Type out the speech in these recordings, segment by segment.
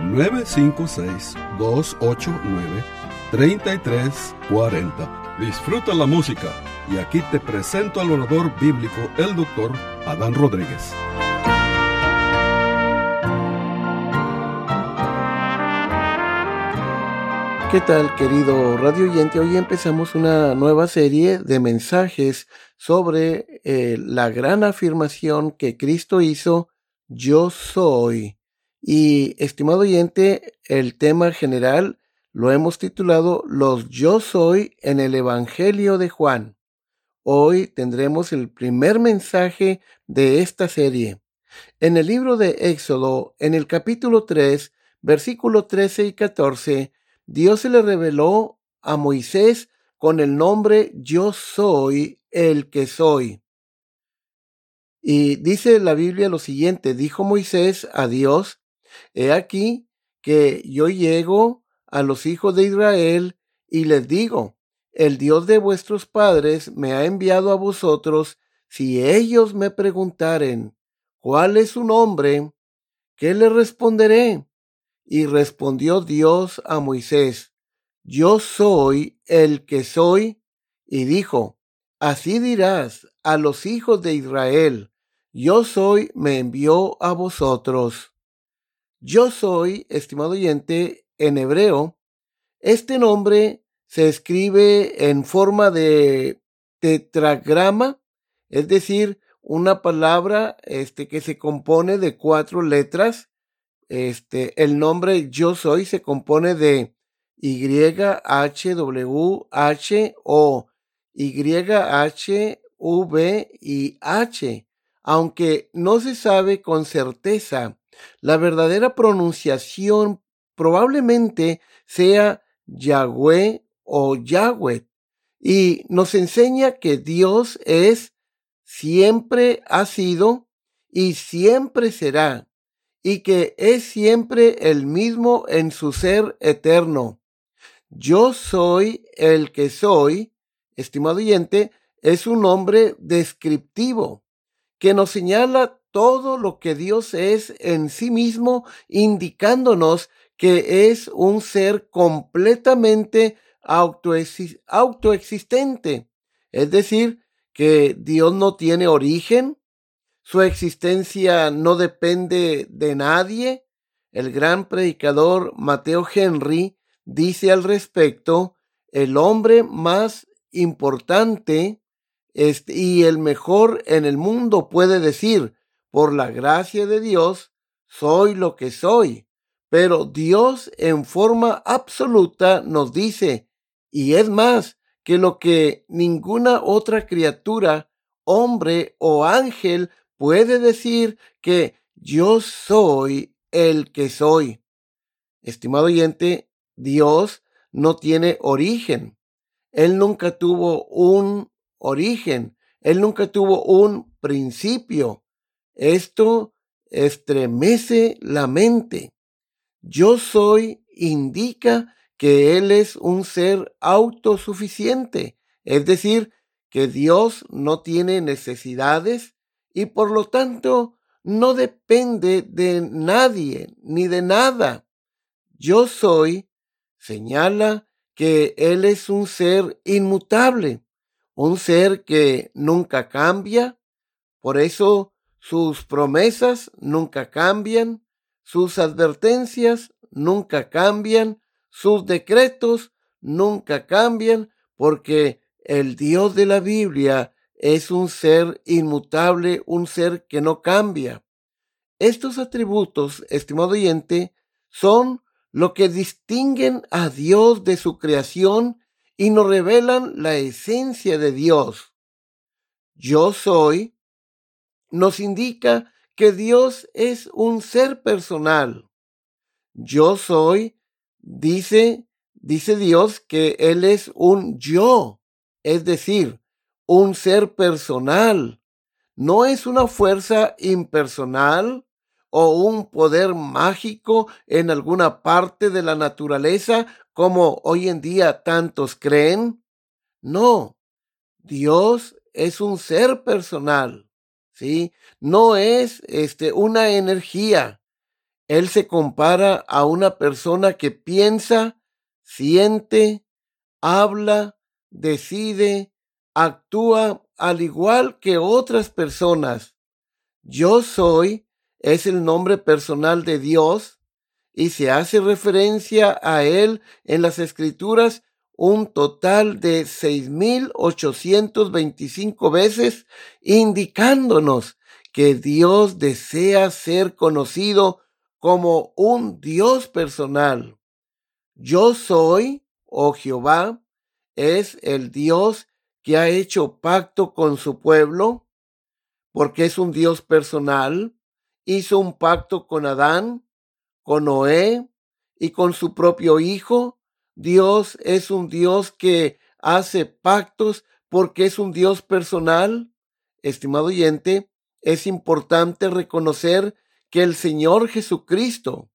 956-289-3340. Disfruta la música y aquí te presento al orador bíblico, el doctor Adán Rodríguez. ¿Qué tal, querido radio oyente? Hoy empezamos una nueva serie de mensajes sobre eh, la gran afirmación que Cristo hizo, yo soy. Y, estimado oyente, el tema general lo hemos titulado Los yo soy en el Evangelio de Juan. Hoy tendremos el primer mensaje de esta serie. En el libro de Éxodo, en el capítulo 3, versículo 13 y 14, Dios se le reveló a Moisés con el nombre Yo soy el que soy. Y dice la Biblia lo siguiente, dijo Moisés a Dios, He aquí que yo llego a los hijos de Israel y les digo, el Dios de vuestros padres me ha enviado a vosotros, si ellos me preguntaren, ¿cuál es su nombre? ¿Qué le responderé? Y respondió Dios a Moisés, Yo soy el que soy. Y dijo, Así dirás a los hijos de Israel, Yo soy me envió a vosotros. Yo soy, estimado oyente, en hebreo, este nombre se escribe en forma de tetragrama, es decir, una palabra este, que se compone de cuatro letras. Este, el nombre yo soy se compone de Y, H, W, H, O, Y, H, V y H, aunque no se sabe con certeza la verdadera pronunciación probablemente sea Yahweh o Yahweh y nos enseña que Dios es, siempre ha sido y siempre será y que es siempre el mismo en su ser eterno. Yo soy el que soy, estimado oyente, es un nombre descriptivo que nos señala todo lo que Dios es en sí mismo, indicándonos que es un ser completamente autoexistente. Es decir, que Dios no tiene origen, su existencia no depende de nadie. El gran predicador Mateo Henry dice al respecto, el hombre más importante este, y el mejor en el mundo puede decir, por la gracia de Dios, soy lo que soy. Pero Dios en forma absoluta nos dice, y es más que lo que ninguna otra criatura, hombre o ángel puede decir que yo soy el que soy. Estimado oyente, Dios no tiene origen. Él nunca tuvo un origen. Él nunca tuvo un principio. Esto estremece la mente. Yo soy indica que Él es un ser autosuficiente, es decir, que Dios no tiene necesidades y por lo tanto no depende de nadie ni de nada. Yo soy señala que Él es un ser inmutable, un ser que nunca cambia. Por eso sus promesas nunca cambian, sus advertencias nunca cambian, sus decretos nunca cambian, porque el Dios de la Biblia es un ser inmutable, un ser que no cambia. Estos atributos, estimado oyente, son lo que distinguen a Dios de su creación y nos revelan la esencia de Dios. Yo soy nos indica que Dios es un ser personal. Yo soy dice, dice Dios que Él es un yo, es decir, un ser personal. No es una fuerza impersonal o un poder mágico en alguna parte de la naturaleza como hoy en día tantos creen. No, Dios es un ser personal, ¿sí? No es este, una energía. Él se compara a una persona que piensa, siente, habla, decide, actúa al igual que otras personas. Yo soy es el nombre personal de Dios y se hace referencia a él en las escrituras un total de 6.825 veces, indicándonos que Dios desea ser conocido como un Dios personal. Yo soy, oh Jehová, es el Dios que ha hecho pacto con su pueblo, porque es un Dios personal, hizo un pacto con Adán, con Noé y con su propio Hijo. Dios es un Dios que hace pactos porque es un Dios personal. Estimado oyente, es importante reconocer que el Señor Jesucristo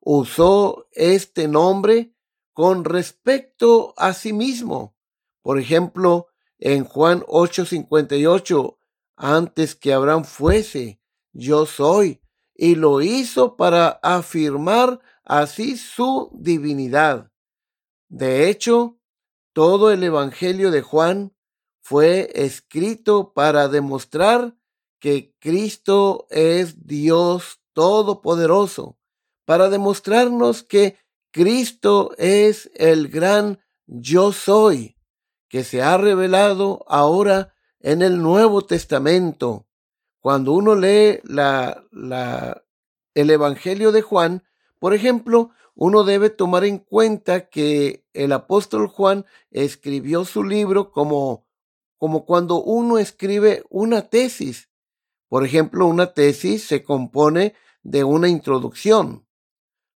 usó este nombre con respecto a sí mismo. Por ejemplo, en Juan 8:58, antes que Abraham fuese, yo soy, y lo hizo para afirmar así su divinidad. De hecho, todo el Evangelio de Juan fue escrito para demostrar que Cristo es Dios Todopoderoso, para demostrarnos que Cristo es el gran yo soy, que se ha revelado ahora en el Nuevo Testamento. Cuando uno lee el Evangelio de Juan, por ejemplo, uno debe tomar en cuenta que el apóstol Juan escribió su libro como, como cuando uno escribe una tesis. Por ejemplo, una tesis se compone de una introducción.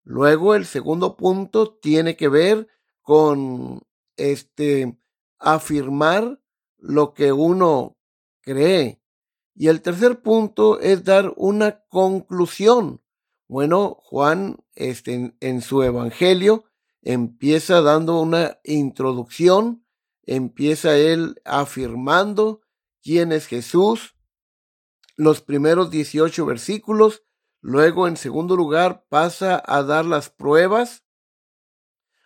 Luego el segundo punto tiene que ver con este afirmar lo que uno cree. Y el tercer punto es dar una conclusión. Bueno, Juan este, en, su evangelio empieza dando una introducción, empieza él afirmando quién es Jesús, los primeros 18 versículos, luego en segundo lugar pasa a dar las pruebas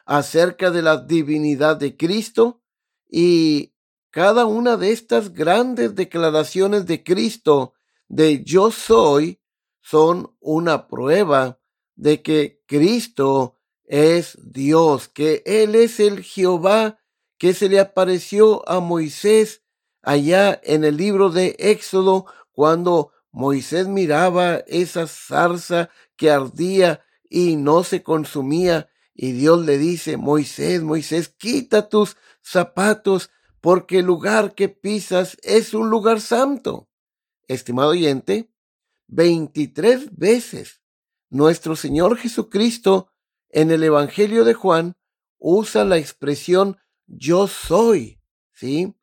acerca de la divinidad de Cristo y cada una de estas grandes declaraciones de Cristo de yo soy son una prueba de que Cristo es Dios, que Él es el Jehová que se le apareció a Moisés allá en el libro de Éxodo cuando Moisés miraba esa zarza que ardía y no se consumía y Dios le dice, Moisés, Moisés, quita tus zapatos porque el lugar que pisas es un lugar santo. Estimado oyente, 23 veces nuestro Señor Jesucristo en el Evangelio de Juan usa la expresión yo soy, ¿sí?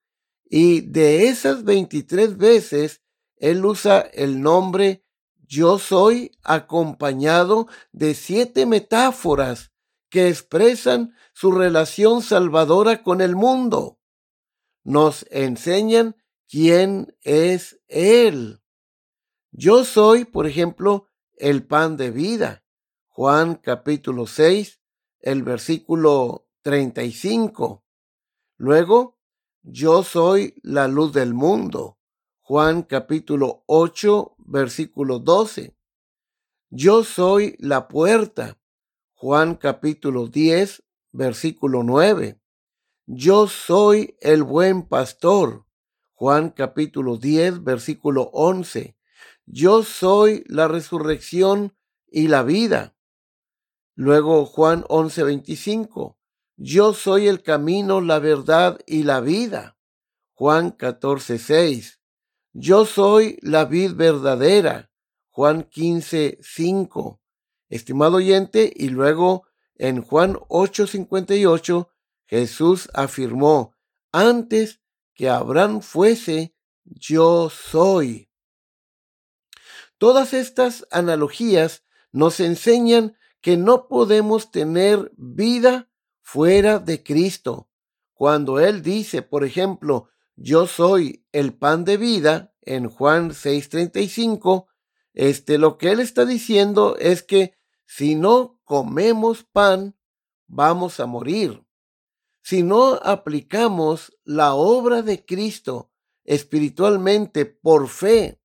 Y de esas 23 veces, Él usa el nombre yo soy acompañado de siete metáforas que expresan su relación salvadora con el mundo nos enseñan quién es Él. Yo soy, por ejemplo, el pan de vida. Juan capítulo 6, el versículo 35. Luego, yo soy la luz del mundo. Juan capítulo 8, versículo 12. Yo soy la puerta. Juan capítulo 10, versículo 9. Yo soy el buen pastor. Juan capítulo 10, versículo 11. Yo soy la resurrección y la vida. Luego Juan 11, 25. Yo soy el camino, la verdad y la vida. Juan 14, 6. Yo soy la vid verdadera. Juan 15, 5. Estimado oyente, y luego en Juan 8:58, Jesús afirmó, antes que Abraham fuese, yo soy. Todas estas analogías nos enseñan que no podemos tener vida fuera de Cristo. Cuando Él dice, por ejemplo, yo soy el pan de vida, en Juan 6:35, este, lo que Él está diciendo es que si no comemos pan, vamos a morir. Si no aplicamos la obra de Cristo espiritualmente por fe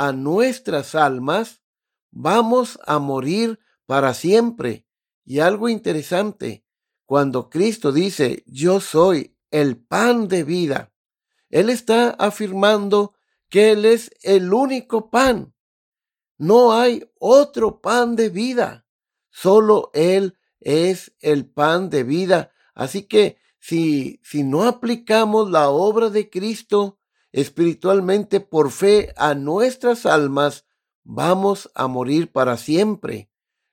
a nuestras almas, vamos a morir para siempre. Y algo interesante, cuando Cristo dice, yo soy el pan de vida, Él está afirmando que Él es el único pan. No hay otro pan de vida. Solo Él es el pan de vida. Así que si, si no aplicamos la obra de Cristo espiritualmente por fe a nuestras almas, vamos a morir para siempre.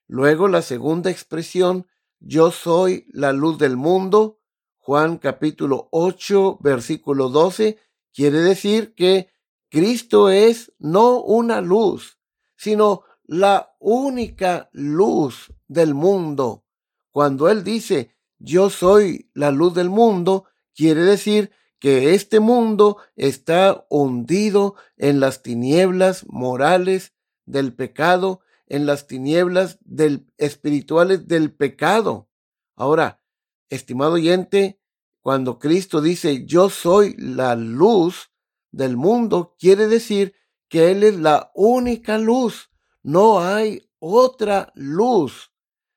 Luego la segunda expresión, yo soy la luz del mundo, Juan capítulo 8, versículo 12, quiere decir que Cristo es no una luz, sino la única luz del mundo. Cuando Él dice, yo soy la luz del mundo, quiere decir que este mundo está hundido en las tinieblas morales del pecado, en las tinieblas del, espirituales del pecado. Ahora, estimado oyente, cuando Cristo dice yo soy la luz del mundo, quiere decir que Él es la única luz. No hay otra luz.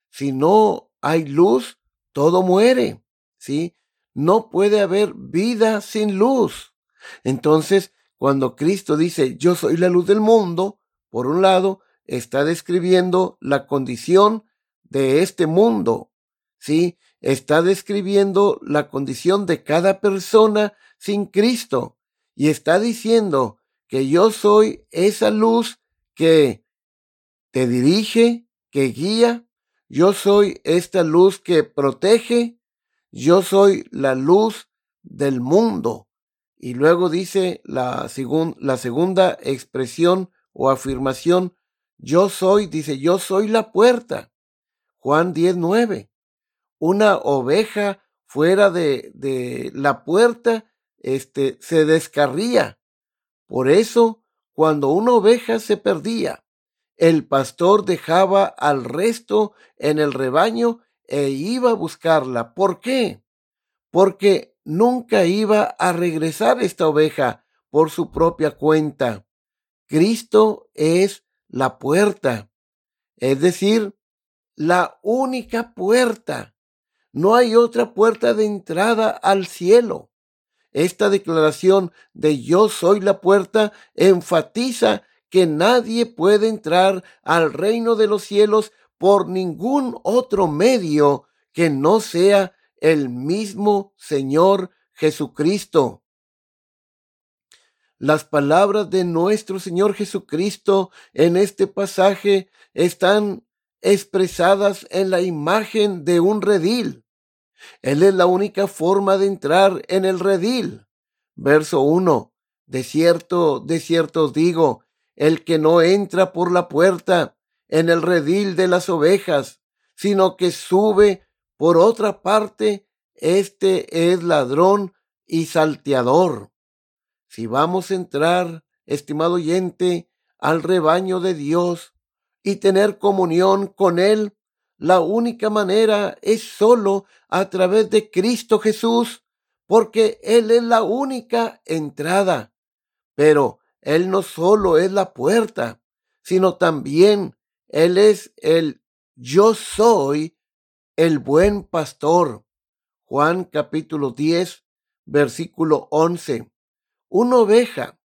Si no hay luz, todo muere, ¿sí? No puede haber vida sin luz. Entonces, cuando Cristo dice, yo soy la luz del mundo, por un lado, está describiendo la condición de este mundo, ¿sí? Está describiendo la condición de cada persona sin Cristo y está diciendo que yo soy esa luz que te dirige, que guía, yo soy esta luz que protege, yo soy la luz del mundo. Y luego dice la, segunda expresión o afirmación, yo soy, dice, yo soy la puerta. Juan 19. Una oveja fuera de, de la puerta, este, se descarría. Por eso, cuando una oveja se perdía, el pastor dejaba al resto en el rebaño e iba a buscarla. ¿Por qué? Porque nunca iba a regresar esta oveja por su propia cuenta. Cristo es la puerta, es decir, la única puerta. No hay otra puerta de entrada al cielo. Esta declaración de yo soy la puerta enfatiza que nadie puede entrar al reino de los cielos por ningún otro medio que no sea el mismo Señor Jesucristo. Las palabras de nuestro Señor Jesucristo en este pasaje están expresadas en la imagen de un redil. Él es la única forma de entrar en el redil. Verso 1. De cierto, de cierto os digo, el que no entra por la puerta en el redil de las ovejas, sino que sube por otra parte, este es ladrón y salteador. Si vamos a entrar, estimado oyente, al rebaño de Dios y tener comunión con Él, la única manera es solo a través de Cristo Jesús, porque Él es la única entrada. Pero él no solo es la puerta, sino también Él es el yo soy el buen pastor. Juan capítulo 10, versículo 11. Una oveja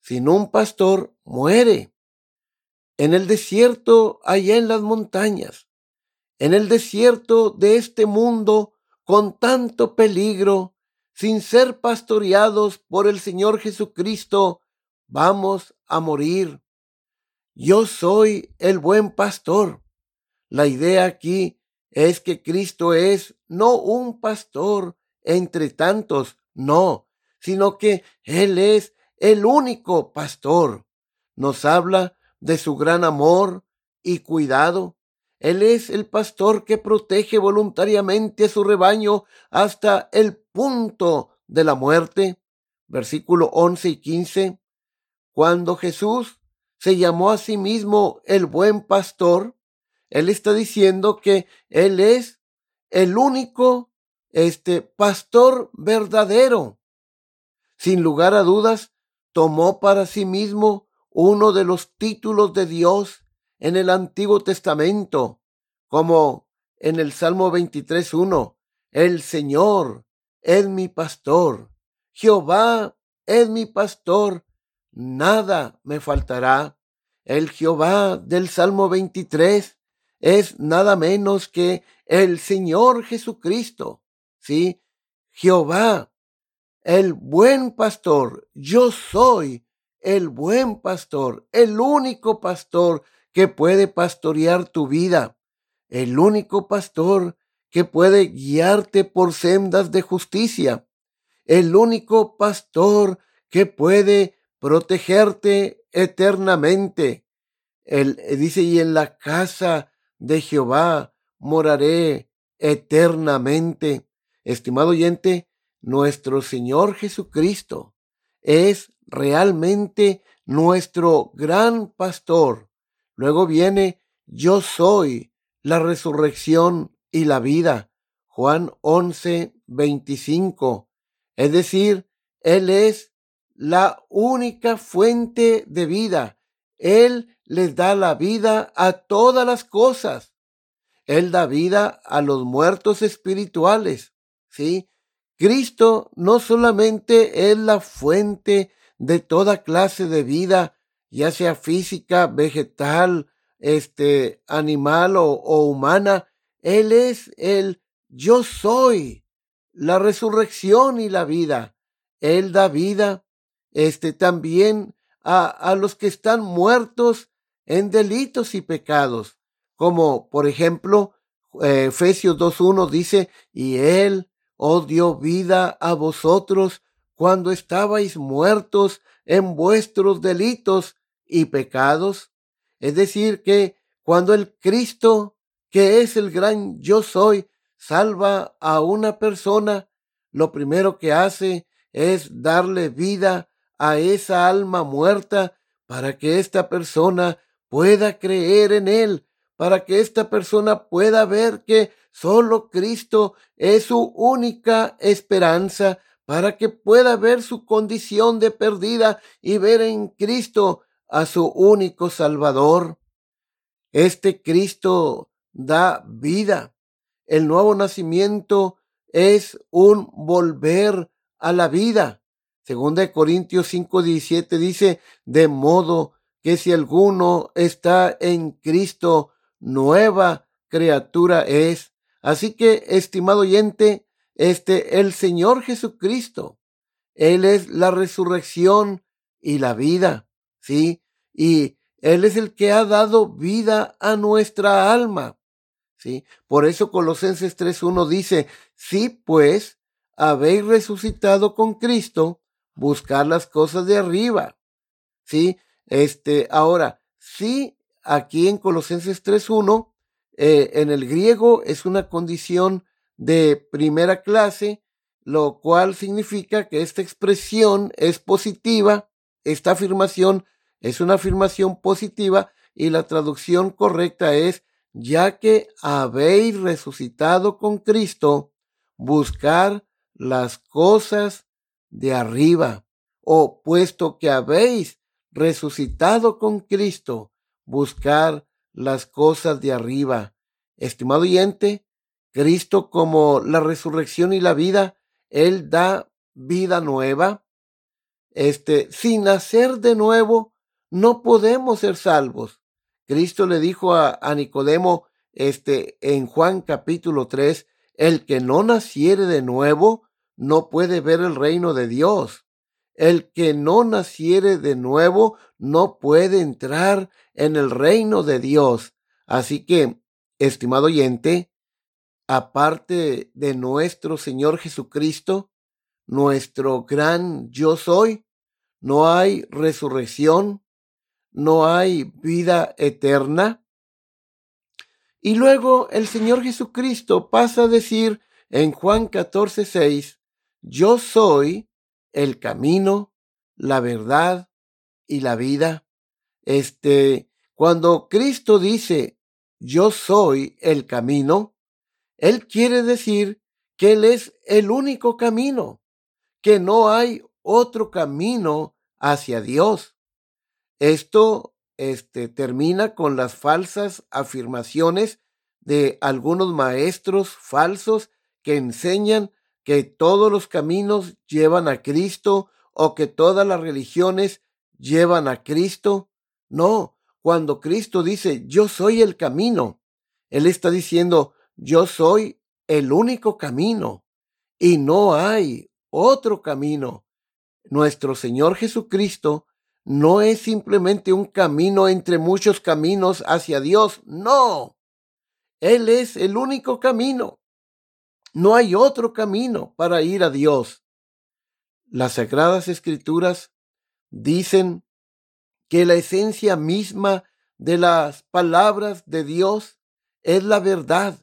sin un pastor muere. En el desierto, allá en las montañas, en el desierto de este mundo, con tanto peligro, sin ser pastoreados por el Señor Jesucristo, vamos a morir. Yo soy el buen pastor. La idea aquí es que Cristo es no un pastor entre tantos, no, sino que Él es el único pastor. Nos habla de su gran amor y cuidado. Él es el pastor que protege voluntariamente a su rebaño hasta el punto de la muerte. Versículo 11 y 15. Cuando Jesús se llamó a sí mismo el buen pastor, él está diciendo que él es el único este pastor verdadero. Sin lugar a dudas, tomó para sí mismo uno de los títulos de Dios en el Antiguo Testamento, como en el Salmo 23.1, el Señor es mi pastor, Jehová es mi pastor, nada me faltará. El Jehová del Salmo 23 es nada menos que el Señor Jesucristo. Sí, Jehová, el buen pastor, yo soy el buen pastor, el único pastor que puede pastorear tu vida, el único pastor que puede guiarte por sendas de justicia, el único pastor que puede protegerte eternamente. Él dice, y en la casa de Jehová moraré eternamente. Estimado oyente, nuestro Señor Jesucristo es realmente nuestro gran pastor. Luego viene, yo soy la resurrección y la vida. Juan 11, 25. Es decir, Él es la única fuente de vida. Él les da la vida a todas las cosas. Él da vida a los muertos espirituales. ¿Sí? Cristo no solamente es la fuente de toda clase de vida, ya sea física, vegetal, este, animal o, o humana. Él es el yo soy, la resurrección y la vida. Él da vida, este, también a, los que están muertos en delitos y pecados, como por ejemplo, eh, Efesios 2.1 dice, y Él os dio vida a vosotros cuando estabais muertos en vuestros delitos y pecados. Es decir, que cuando el Cristo, que es el gran yo soy, salva a una persona, lo primero que hace es darle vida a esa alma muerta para que esta persona pueda creer en él, para que esta persona pueda ver que solo Cristo es su única esperanza, para que pueda ver su condición de perdida y ver en Cristo a su único Salvador. Este Cristo da vida. El nuevo nacimiento es un volver a la vida. Segunda de Corintios 5:17 dice, de modo que si alguno está en Cristo, nueva criatura es. Así que, estimado oyente, este, el Señor Jesucristo, Él es la resurrección y la vida, ¿sí? Y Él es el que ha dado vida a nuestra alma, ¿sí? Por eso Colosenses 3.1 dice, si pues habéis resucitado con Cristo, buscar las cosas de arriba, ¿sí? Este, ahora, sí, aquí en Colosenses 3.1, eh, en el griego es una condición de primera clase, lo cual significa que esta expresión es positiva, esta afirmación es una afirmación positiva y la traducción correcta es, ya que habéis resucitado con Cristo, buscar las cosas de arriba, o puesto que habéis resucitado con Cristo, buscar las cosas de arriba. Estimado oyente, Cristo como la resurrección y la vida, Él da vida nueva. Este, sin nacer de nuevo, no podemos ser salvos. Cristo le dijo a, a Nicodemo, este, en Juan capítulo 3, el que no naciere de nuevo, no puede ver el reino de Dios. El que no naciere de nuevo no puede entrar en el reino de Dios. Así que, estimado oyente, aparte de nuestro Señor Jesucristo, nuestro gran yo soy, no hay resurrección, no hay vida eterna. Y luego el Señor Jesucristo pasa a decir en Juan 14, 6, yo soy el camino, la verdad y la vida. Este, cuando Cristo dice, yo soy el camino, Él quiere decir que Él es el único camino, que no hay otro camino hacia Dios. Esto este, termina con las falsas afirmaciones de algunos maestros falsos que enseñan que todos los caminos llevan a Cristo o que todas las religiones llevan a Cristo. No, cuando Cristo dice, yo soy el camino, Él está diciendo, yo soy el único camino y no hay otro camino. Nuestro Señor Jesucristo no es simplemente un camino entre muchos caminos hacia Dios, no. Él es el único camino. No hay otro camino para ir a Dios. Las sagradas escrituras dicen que la esencia misma de las palabras de Dios es la verdad.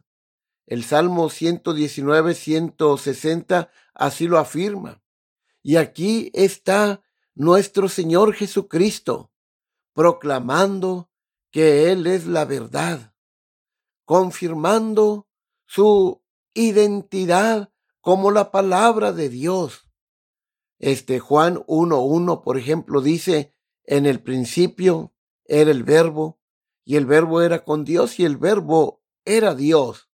El Salmo 119, 160 así lo afirma. Y aquí está nuestro Señor Jesucristo proclamando que Él es la verdad, confirmando su identidad como la palabra de Dios. Este Juan 1.1, por ejemplo, dice, en el principio era el verbo, y el verbo era con Dios, y el verbo era Dios.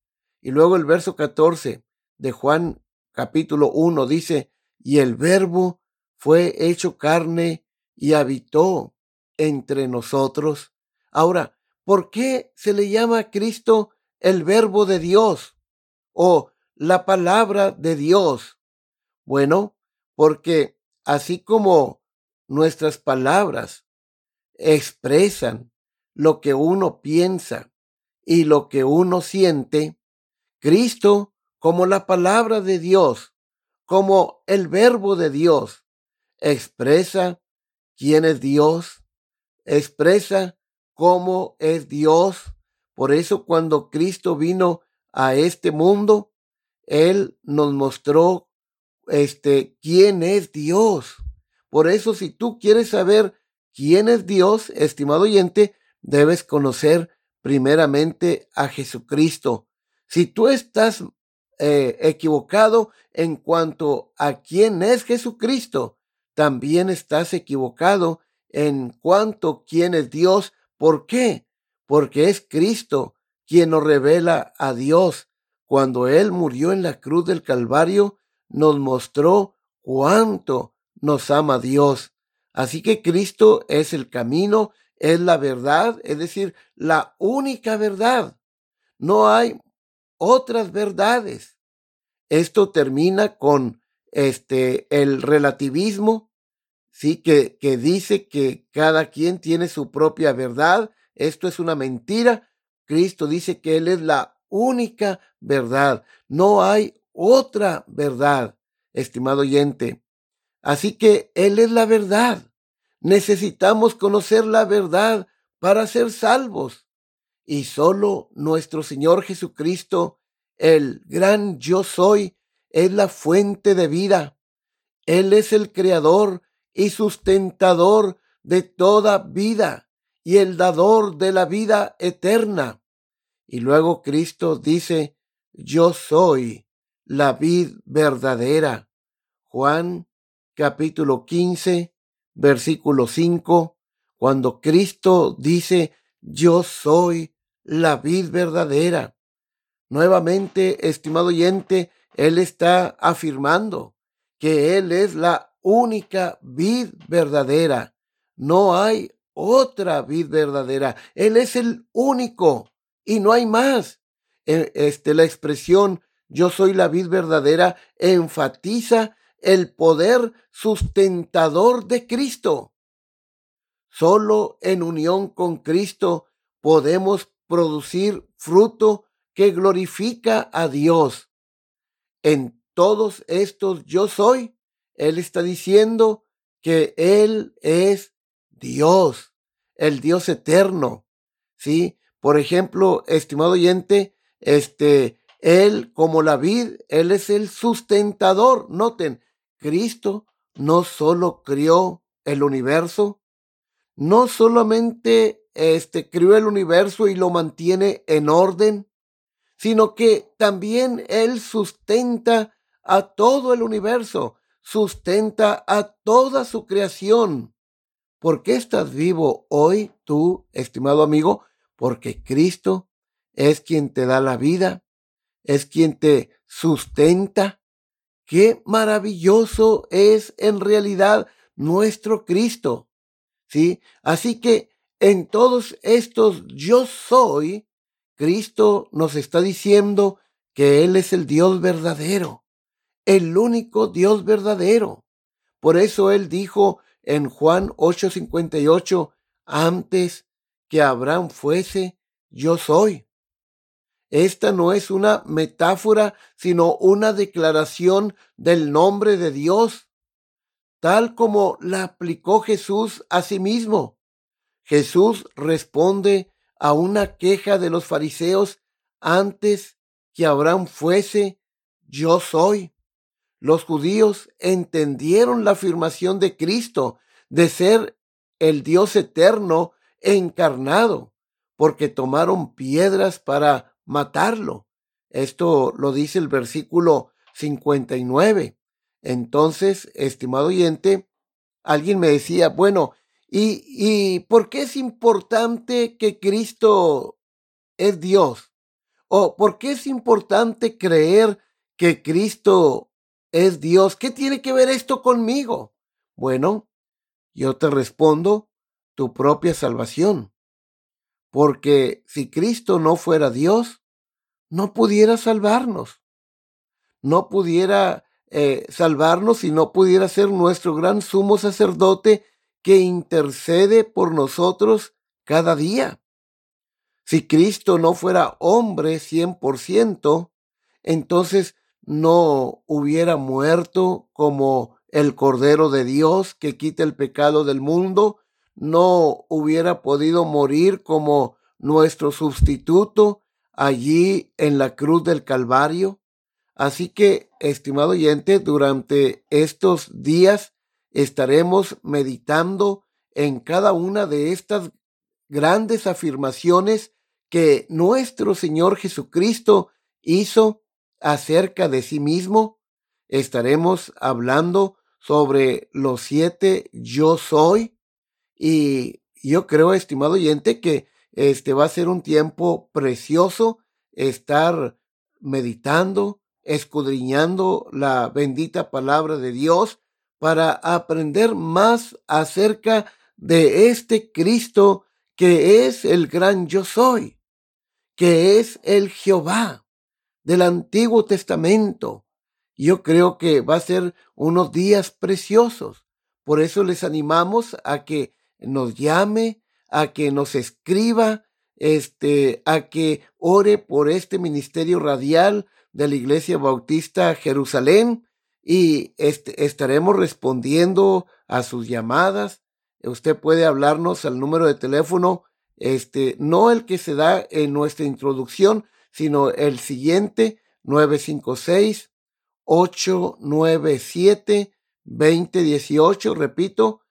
Y luego el verso 14 de Juan capítulo 1 dice, y el verbo fue hecho carne y habitó entre nosotros. Ahora, ¿por qué se le llama a Cristo el verbo de Dios o la palabra de Dios? Bueno, porque así como nuestras palabras expresan lo que uno piensa y lo que uno siente, Cristo, como la palabra de Dios, como el verbo de Dios. Expresa quién es Dios, expresa cómo es Dios. Por eso cuando Cristo vino a este mundo, Él nos mostró este, quién es Dios. Por eso si tú quieres saber quién es Dios, estimado oyente, debes conocer primeramente a Jesucristo. Si tú estás eh, equivocado en cuanto a quién es Jesucristo, también estás equivocado en cuanto quién es Dios. ¿Por qué? Porque es Cristo quien nos revela a Dios. Cuando Él murió en la cruz del Calvario, nos mostró cuánto nos ama Dios. Así que Cristo es el camino, es la verdad, es decir, la única verdad. No hay otras verdades. Esto termina con este el relativismo, sí que, que dice que cada quien tiene su propia verdad. Esto es una mentira. Cristo dice que Él es la única verdad. No hay otra verdad, estimado oyente. Así que Él es la verdad. Necesitamos conocer la verdad para ser salvos y solo nuestro Señor Jesucristo, el gran yo soy, es la fuente de vida. Él es el creador y sustentador de toda vida y el dador de la vida eterna. Y luego Cristo dice, yo soy la vid verdadera. Juan capítulo 15, versículo 5, cuando Cristo dice, yo soy la vid verdadera. Nuevamente, estimado oyente, Él está afirmando que Él es la única vid verdadera. No hay otra vid verdadera. Él es el único y no hay más. E, este, la expresión yo soy la vid verdadera enfatiza el poder sustentador de Cristo. Solo en unión con Cristo podemos producir fruto que glorifica a Dios. En todos estos yo soy, Él está diciendo que Él es Dios, el Dios eterno. ¿Sí? Por ejemplo, estimado oyente, este, Él como la vid, Él es el sustentador. Noten, Cristo no solo crió el universo, no solamente este, crió el universo y lo mantiene en orden, sino que también Él sustenta a todo el universo, sustenta a toda su creación. ¿Por qué estás vivo hoy, tú, estimado amigo? Porque Cristo es quien te da la vida, es quien te sustenta. Qué maravilloso es en realidad nuestro Cristo. ¿Sí? Así que en todos estos yo soy, Cristo nos está diciendo que Él es el Dios verdadero, el único Dios verdadero. Por eso Él dijo en Juan 8:58, antes que Abraham fuese, yo soy. Esta no es una metáfora, sino una declaración del nombre de Dios, tal como la aplicó Jesús a sí mismo. Jesús responde a una queja de los fariseos antes que Abraham fuese, yo soy. Los judíos entendieron la afirmación de Cristo de ser el Dios eterno encarnado, porque tomaron piedras para matarlo. Esto lo dice el versículo 59. Entonces, estimado oyente, alguien me decía, bueno, ¿y, ¿y por qué es importante que Cristo es Dios? ¿O por qué es importante creer que Cristo es Dios. ¿Qué tiene que ver esto conmigo? Bueno, yo te respondo, tu propia salvación. Porque si Cristo no fuera Dios, no pudiera salvarnos. No pudiera eh, salvarnos y no pudiera ser nuestro gran sumo sacerdote que intercede por nosotros cada día. Si Cristo no fuera hombre cien por ciento, entonces no hubiera muerto como el Cordero de Dios que quita el pecado del mundo, no hubiera podido morir como nuestro sustituto allí en la cruz del Calvario. Así que, estimado oyente, durante estos días estaremos meditando en cada una de estas grandes afirmaciones que nuestro Señor Jesucristo hizo acerca de sí mismo. Estaremos hablando sobre los siete yo soy y yo creo, estimado oyente, que este va a ser un tiempo precioso estar meditando, escudriñando la bendita palabra de Dios para aprender más acerca de este Cristo que es el gran yo soy, que es el Jehová del Antiguo Testamento. Yo creo que va a ser unos días preciosos. Por eso les animamos a que nos llame, a que nos escriba, este, a que ore por este ministerio radial de la Iglesia Bautista Jerusalén y este, estaremos respondiendo a sus llamadas. Usted puede hablarnos al número de teléfono, este, no el que se da en nuestra introducción, sino el siguiente 956 897 2018, repito,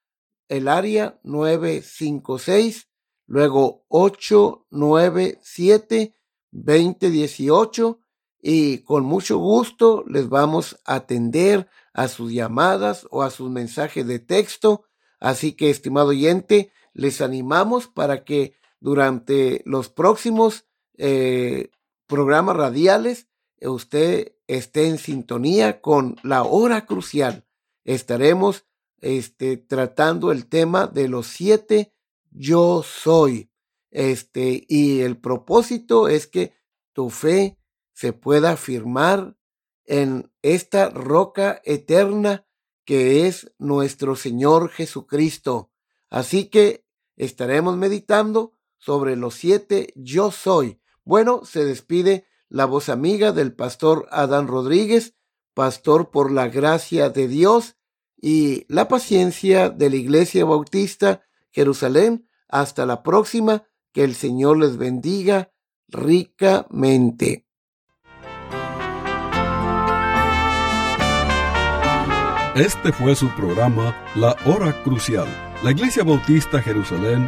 el área 956, luego 897 2018 y con mucho gusto les vamos a atender a sus llamadas o a sus mensajes de texto. Así que, estimado oyente, les animamos para que durante los próximos eh, programas radiales, eh, usted esté en sintonía con la hora crucial. Estaremos este, tratando el tema de los siete yo soy. Este, y el propósito es que tu fe se pueda afirmar en esta roca eterna que es nuestro Señor Jesucristo. Así que estaremos meditando sobre los siete yo soy bueno, se despide la voz amiga del pastor Adán Rodríguez, pastor por la gracia de Dios y la paciencia de la Iglesia Bautista Jerusalén. Hasta la próxima, que el Señor les bendiga ricamente. Este fue su programa La Hora Crucial. La Iglesia Bautista Jerusalén